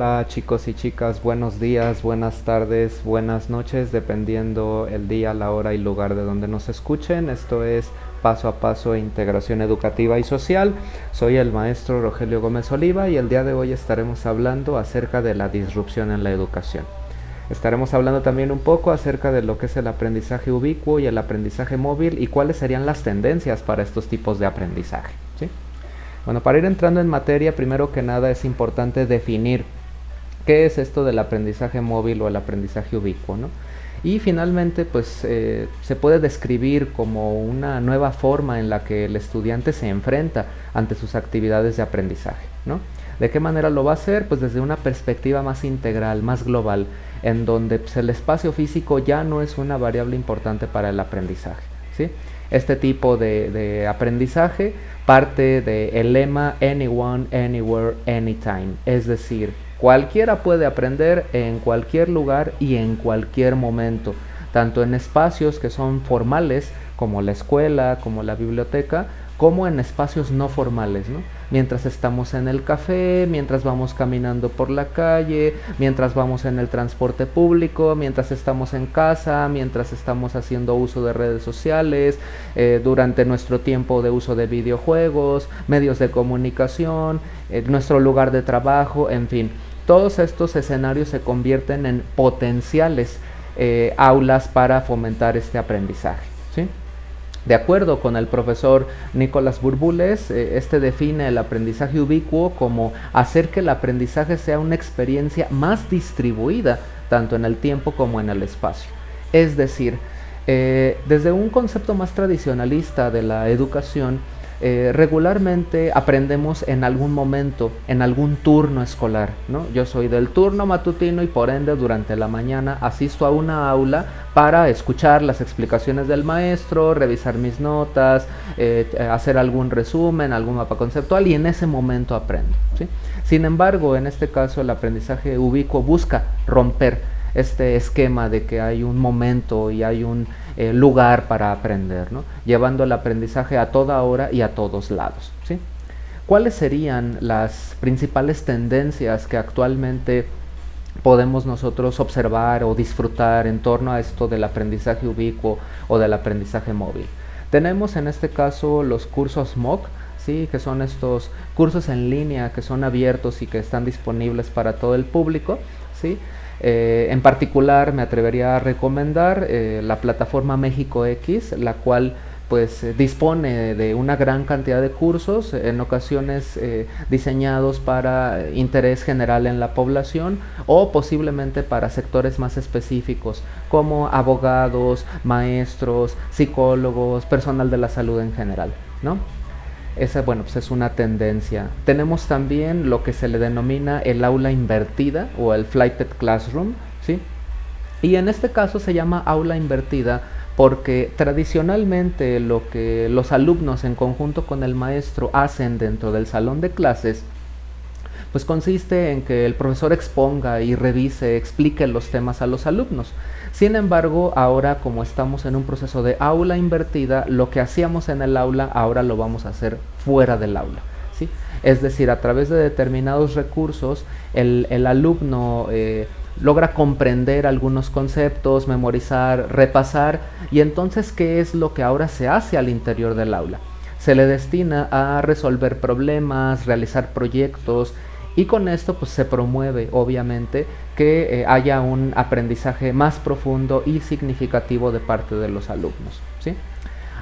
Hola chicos y chicas, buenos días, buenas tardes, buenas noches, dependiendo el día, la hora y lugar de donde nos escuchen. Esto es Paso a Paso Integración Educativa y Social. Soy el maestro Rogelio Gómez Oliva y el día de hoy estaremos hablando acerca de la disrupción en la educación. Estaremos hablando también un poco acerca de lo que es el aprendizaje ubicuo y el aprendizaje móvil y cuáles serían las tendencias para estos tipos de aprendizaje. ¿sí? Bueno, para ir entrando en materia, primero que nada es importante definir qué es esto del aprendizaje móvil o el aprendizaje ubicuo, ¿no? Y finalmente, pues eh, se puede describir como una nueva forma en la que el estudiante se enfrenta ante sus actividades de aprendizaje, ¿no? ¿De qué manera lo va a hacer? Pues desde una perspectiva más integral, más global, en donde pues, el espacio físico ya no es una variable importante para el aprendizaje, ¿sí? Este tipo de, de aprendizaje parte del lema Anyone, Anywhere, Anytime, es decir, Cualquiera puede aprender en cualquier lugar y en cualquier momento, tanto en espacios que son formales, como la escuela, como la biblioteca, como en espacios no formales, ¿no? Mientras estamos en el café, mientras vamos caminando por la calle, mientras vamos en el transporte público, mientras estamos en casa, mientras estamos haciendo uso de redes sociales, eh, durante nuestro tiempo de uso de videojuegos, medios de comunicación, eh, nuestro lugar de trabajo, en fin todos estos escenarios se convierten en potenciales eh, aulas para fomentar este aprendizaje. De acuerdo con el profesor Nicolás Burbules, eh, este define el aprendizaje ubicuo como hacer que el aprendizaje sea una experiencia más distribuida, tanto en el tiempo como en el espacio. Es decir, eh, desde un concepto más tradicionalista de la educación, eh, regularmente aprendemos en algún momento, en algún turno escolar. ¿no? Yo soy del turno matutino y por ende durante la mañana asisto a una aula para escuchar las explicaciones del maestro, revisar mis notas, eh, hacer algún resumen, algún mapa conceptual y en ese momento aprendo. Sin embargo, en este caso el aprendizaje ubicuo busca romper este esquema de que hay un momento y hay un eh, lugar para aprender, llevando el aprendizaje a toda hora y a todos lados. ¿sí? ¿Cuáles serían las principales tendencias que actualmente podemos nosotros observar o disfrutar en torno a esto del aprendizaje ubicuo o del aprendizaje móvil? Tenemos en este caso los cursos MOOC, ¿sí? que son estos cursos en línea que son abiertos y que están disponibles para todo el público. ¿sí? Eh, en particular me atrevería a recomendar eh, la plataforma México X, la cual pues eh, dispone de una gran cantidad de cursos, en ocasiones diseñados para interés general en la población o posiblemente para sectores más específicos como abogados, maestros, psicólogos, personal de la salud en general, ¿no? Esa, bueno, pues es una tendencia. Tenemos también lo que se le denomina el aula invertida o el flighted classroom, ¿sí? Y en este caso se llama aula invertida porque tradicionalmente lo que los alumnos en conjunto con el maestro hacen dentro del salón de clases pues consiste en que el profesor exponga y revise, explique los temas a los alumnos. Sin embargo, ahora como estamos en un proceso de aula invertida, lo que hacíamos en el aula ahora lo vamos a hacer fuera del aula. ¿sí? Es decir, a través de determinados recursos, el, alumno eh, logra comprender algunos conceptos, memorizar, repasar, y entonces, ¿qué es lo que ahora se hace al interior del aula? Se le destina a resolver problemas, realizar proyectos, y con esto pues se promueve obviamente que eh, haya un aprendizaje más profundo y significativo de parte de los alumnos. ¿sí?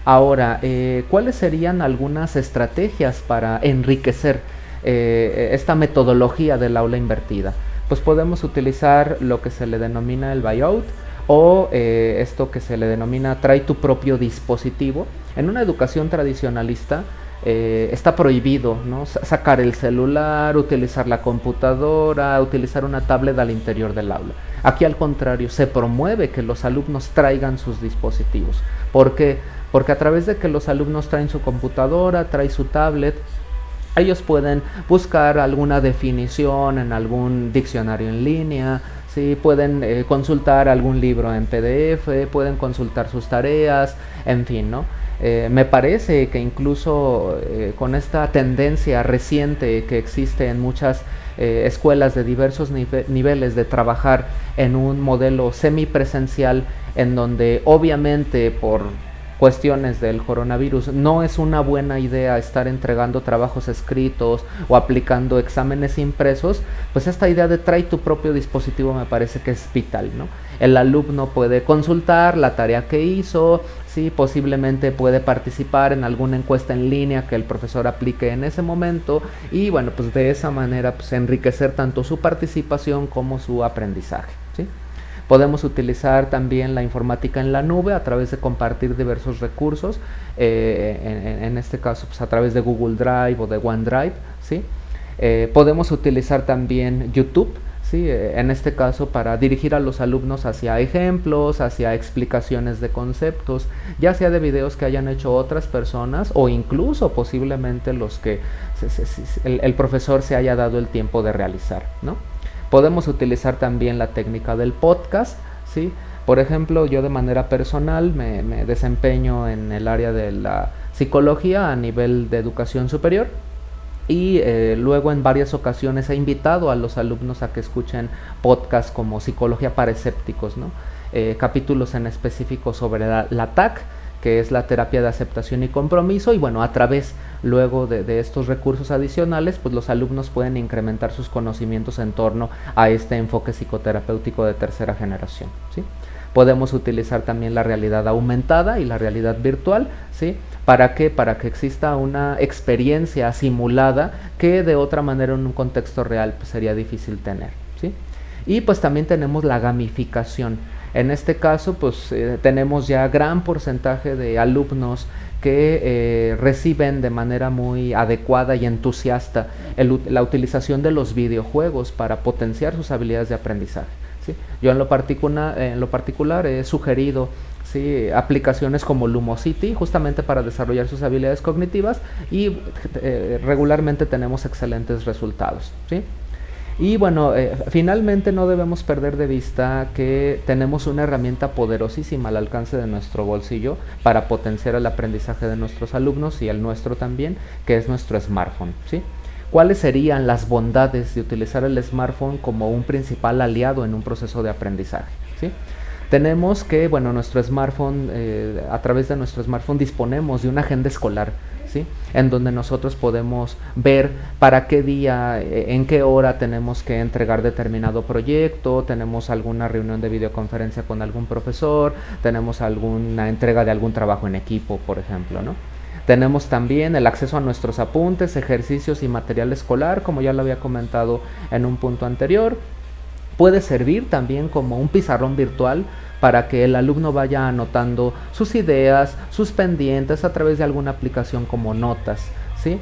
Ahora, eh, ¿cuáles serían algunas estrategias para enriquecer eh, esta metodología del aula invertida? Pues podemos utilizar lo que se le denomina el buyout o esto que se le denomina trae tu propio dispositivo. En una educación tradicionalista, eh, está prohibido ¿no? sacar el celular, utilizar la computadora, utilizar una tablet al interior del aula. Aquí al contrario, se promueve que los alumnos traigan sus dispositivos. ¿Por qué? Porque a través de que los alumnos traen su computadora, traen su tablet, ellos pueden buscar alguna definición en algún diccionario en línea, ¿sí? pueden eh, consultar algún libro en PDF, pueden consultar sus tareas, en fin, ¿no? Eh, me parece que incluso eh, con esta tendencia reciente que existe en muchas eh, escuelas de diversos niveles de trabajar en un modelo semipresencial en donde obviamente por cuestiones del coronavirus. No es una buena idea estar entregando trabajos escritos o aplicando exámenes impresos, pues esta idea de trae tu propio dispositivo me parece que es vital, ¿no? El alumno puede consultar la tarea que hizo, sí, posiblemente puede participar en alguna encuesta en línea que el profesor aplique en ese momento y bueno, pues de esa manera pues enriquecer tanto su participación como su aprendizaje. Podemos utilizar también la informática en la nube a través de compartir diversos recursos, eh, en, este caso pues, a través de Google Drive o de OneDrive. ¿sí? Eh, podemos utilizar también YouTube, ¿sí? Eh, en este caso para dirigir a los alumnos hacia ejemplos, hacia explicaciones de conceptos, ya sea de videos que hayan hecho otras personas o incluso posiblemente los que el, el profesor se haya dado el tiempo de realizar. ¿no? Podemos utilizar también la técnica del podcast, ¿sí? Por ejemplo, yo de manera personal me, desempeño en el área de la psicología a nivel de educación superior y eh, luego en varias ocasiones he invitado a los alumnos a que escuchen podcasts como Psicología para Escépticos. Eh, capítulos en específico sobre la TAC que es la terapia de aceptación y compromiso, y bueno, a través luego de, estos recursos adicionales, pues los alumnos pueden incrementar sus conocimientos en torno a este enfoque psicoterapéutico de tercera generación. ¿sí? Podemos utilizar también la realidad aumentada y la realidad virtual, ¿sí? ¿Para qué? Para que exista una experiencia simulada que de otra manera en un contexto real pues, sería difícil tener, ¿sí? Y pues también tenemos la gamificación. En este caso, pues eh, tenemos ya gran porcentaje de alumnos que eh, reciben de manera muy adecuada y entusiasta la utilización de los videojuegos para potenciar sus habilidades de aprendizaje. Yo en lo, particular he sugerido aplicaciones como Lumosity justamente para desarrollar sus habilidades cognitivas y eh, regularmente tenemos excelentes resultados. Y bueno, eh, finalmente no debemos perder de vista que tenemos una herramienta poderosísima al alcance de nuestro bolsillo para potenciar el aprendizaje de nuestros alumnos y el nuestro también, que es nuestro smartphone. ¿sí? ¿Cuáles serían las bondades de utilizar el smartphone como un principal aliado en un proceso de aprendizaje? ¿sí? Tenemos que, bueno, nuestro smartphone, eh, a través de nuestro smartphone disponemos de una agenda escolar en donde nosotros podemos ver para qué día, eh, en qué hora tenemos que entregar determinado proyecto, tenemos alguna reunión de videoconferencia con algún profesor, tenemos alguna entrega de algún trabajo en equipo, por ejemplo, ¿no? Tenemos también el acceso a nuestros apuntes, ejercicios y material escolar, como ya lo había comentado en un punto anterior. Puede servir también como un pizarrón virtual para que el alumno vaya anotando sus ideas, sus pendientes a través de alguna aplicación como notas. ¿sí?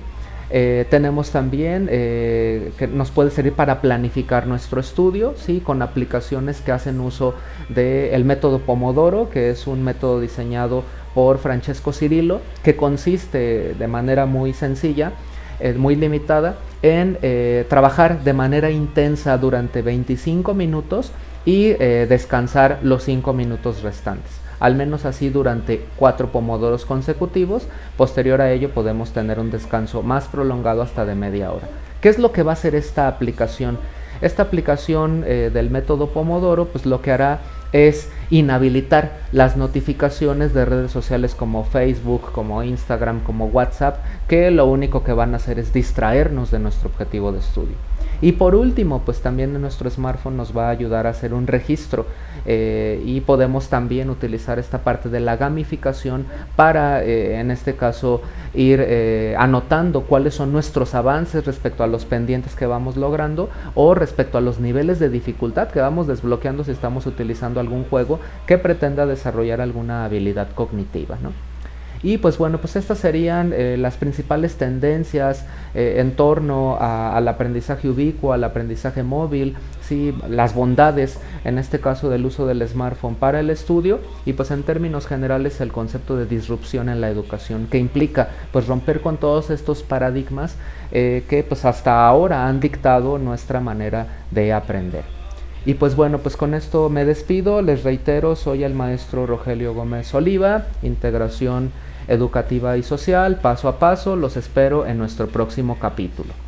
Eh, tenemos también eh, que nos puede servir para planificar nuestro estudio, ¿sí? con aplicaciones que hacen uso del método Pomodoro, que es un método diseñado por Francesco Cirillo, que consiste de manera muy sencilla, eh, muy limitada, en trabajar de manera intensa durante 25 minutos y eh, descansar los 5 minutos restantes. Al menos así durante 4 pomodoros consecutivos. Posterior a ello podemos tener un descanso más prolongado hasta de media hora. ¿Qué es lo que va a hacer esta aplicación? Esta aplicación eh, del método Pomodoro pues lo que hará es inhabilitar las notificaciones de redes sociales como Facebook, como Instagram, como WhatsApp, que lo único que van a hacer es distraernos de nuestro objetivo de estudio. Y por último, pues también nuestro smartphone nos va a ayudar a hacer un registro eh, y podemos también utilizar esta parte de la gamificación para, eh, en este caso, ir eh, anotando cuáles son nuestros avances respecto a los pendientes que vamos logrando o respecto a los niveles de dificultad que vamos desbloqueando si estamos utilizando algún juego que pretenda desarrollar alguna habilidad cognitiva. ¿no? Y pues bueno, pues estas serían eh, las principales tendencias eh, en torno al aprendizaje ubicuo, al aprendizaje móvil, ¿sí? las bondades en este caso del uso del smartphone para el estudio y pues en términos generales el concepto de disrupción en la educación que implica pues romper con todos estos paradigmas eh, que pues hasta ahora han dictado nuestra manera de aprender. Y pues bueno, pues con esto me despido, les reitero, soy el maestro Rogelio Gómez Oliva, integración educativa y social, paso a paso. Los espero en nuestro próximo capítulo.